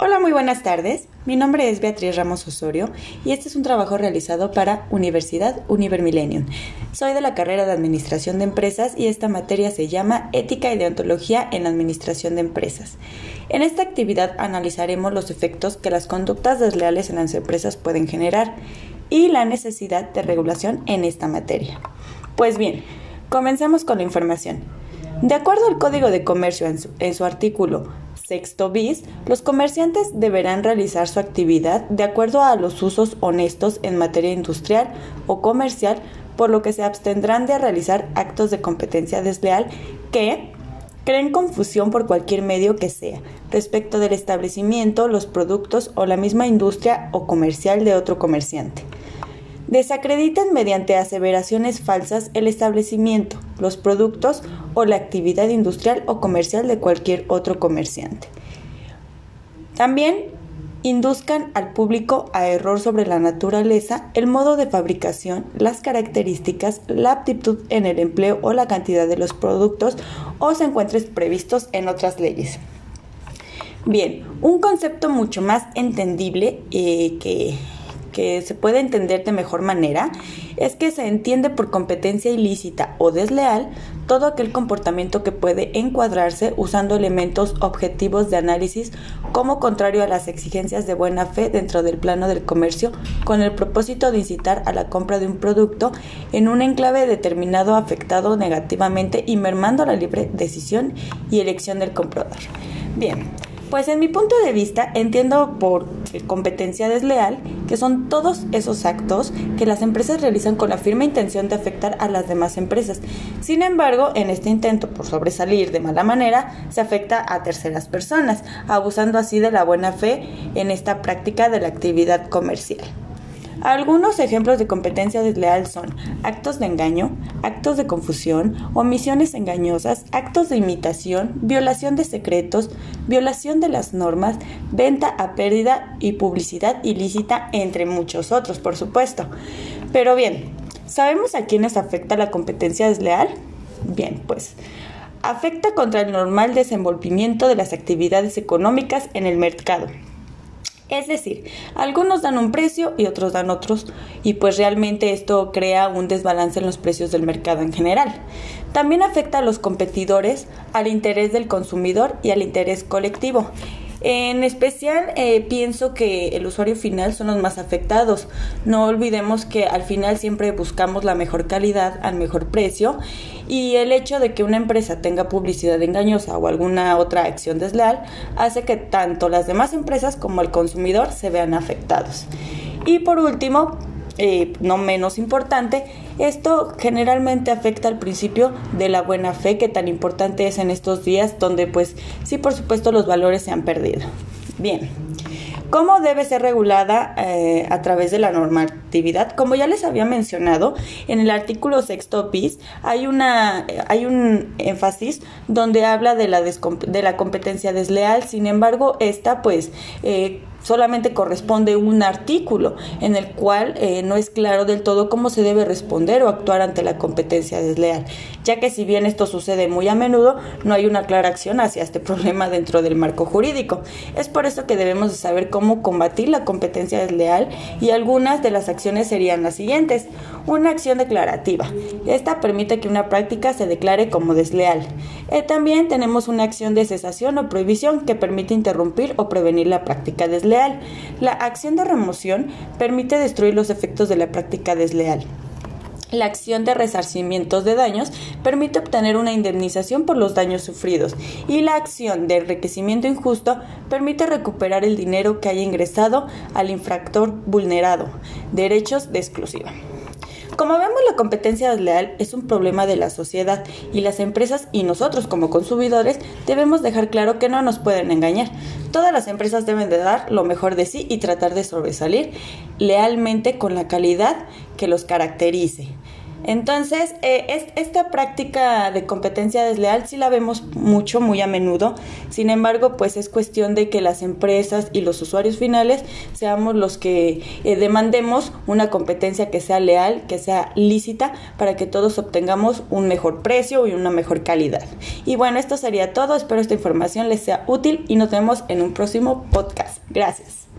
Hola, muy buenas tardes. Mi nombre es Beatriz Ramos Osorio y este es un trabajo realizado para Universidad Univer Millennium. Soy de la carrera de Administración de Empresas y esta materia se llama Ética y Deontología en la Administración de Empresas. En esta actividad analizaremos los efectos que las conductas desleales en las empresas pueden generar y la necesidad de regulación en esta materia. Pues bien, comencemos con la información. De acuerdo al Código de Comercio en su artículo Sexto bis, los comerciantes deberán realizar su actividad de acuerdo a los usos honestos en materia industrial o comercial, por lo que se abstendrán de realizar actos de competencia desleal que creen confusión por cualquier medio que sea, respecto del establecimiento, los productos o la misma industria o comercial de otro comerciante desacrediten mediante aseveraciones falsas el establecimiento, los productos o la actividad industrial o comercial de cualquier otro comerciante. También induzcan al público a error sobre la naturaleza, el modo de fabricación, las características, la aptitud en el empleo o la cantidad de los productos o se encuentren previstos en otras leyes. Bien, un concepto mucho más entendible eh, que que se puede entender de mejor manera es que se entiende por competencia ilícita o desleal todo aquel comportamiento que puede encuadrarse usando elementos objetivos de análisis como contrario a las exigencias de buena fe dentro del plano del comercio con el propósito de incitar a la compra de un producto en un enclave determinado afectado negativamente y mermando la libre decisión y elección del comprador. Bien, pues en mi punto de vista entiendo por competencia desleal que son todos esos actos que las empresas realizan con la firme intención de afectar a las demás empresas. Sin embargo, en este intento por sobresalir de mala manera, se afecta a terceras personas, abusando así de la buena fe en esta práctica de la actividad comercial. Algunos ejemplos de competencia desleal son actos de engaño, actos de confusión, omisiones engañosas, actos de imitación, violación de secretos, violación de las normas, venta a pérdida y publicidad ilícita, entre muchos otros, por supuesto. Pero bien, ¿sabemos a quiénes afecta la competencia desleal? Bien, pues afecta contra el normal desenvolvimiento de las actividades económicas en el mercado es decir, algunos dan un precio y otros dan otros, y pues realmente esto crea un desbalance en los precios del mercado en general. También afecta a los competidores, al interés del consumidor y al interés colectivo. En especial, eh, pienso que el usuario final son los más afectados. No olvidemos que al final siempre buscamos la mejor calidad al mejor precio y el hecho de que una empresa tenga publicidad engañosa o alguna otra acción desleal hace que tanto las demás empresas como el consumidor se vean afectados. Y por último, eh, no menos importante, esto generalmente afecta al principio de la buena fe que tan importante es en estos días donde pues sí por supuesto los valores se han perdido. Bien. ¿Cómo debe ser regulada eh, a través de la normatividad? Como ya les había mencionado, en el artículo sexto bis hay, una, hay un énfasis donde habla de la, de la competencia desleal, sin embargo, esta pues eh, solamente corresponde un artículo en el cual eh, no es claro del todo cómo se debe responder o actuar ante la competencia desleal, ya que si bien esto sucede muy a menudo, no hay una clara acción hacia este problema dentro del marco jurídico. Es por eso que debemos de saber cómo combatir la competencia desleal y algunas de las acciones serían las siguientes. Una acción declarativa. Esta permite que una práctica se declare como desleal. Eh, también tenemos una acción de cesación o prohibición que permite interrumpir o prevenir la práctica desleal. La acción de remoción permite destruir los efectos de la práctica desleal. La acción de resarcimientos de daños permite obtener una indemnización por los daños sufridos y la acción de enriquecimiento injusto permite recuperar el dinero que haya ingresado al infractor vulnerado, derechos de exclusiva. Como vemos, la competencia desleal es un problema de la sociedad y las empresas y nosotros como consumidores debemos dejar claro que no nos pueden engañar. Todas las empresas deben de dar lo mejor de sí y tratar de sobresalir lealmente con la calidad que los caracterice. Entonces, eh, esta práctica de competencia desleal sí la vemos mucho, muy a menudo. Sin embargo, pues es cuestión de que las empresas y los usuarios finales seamos los que eh, demandemos una competencia que sea leal, que sea lícita, para que todos obtengamos un mejor precio y una mejor calidad. Y bueno, esto sería todo. Espero esta información les sea útil y nos vemos en un próximo podcast. Gracias.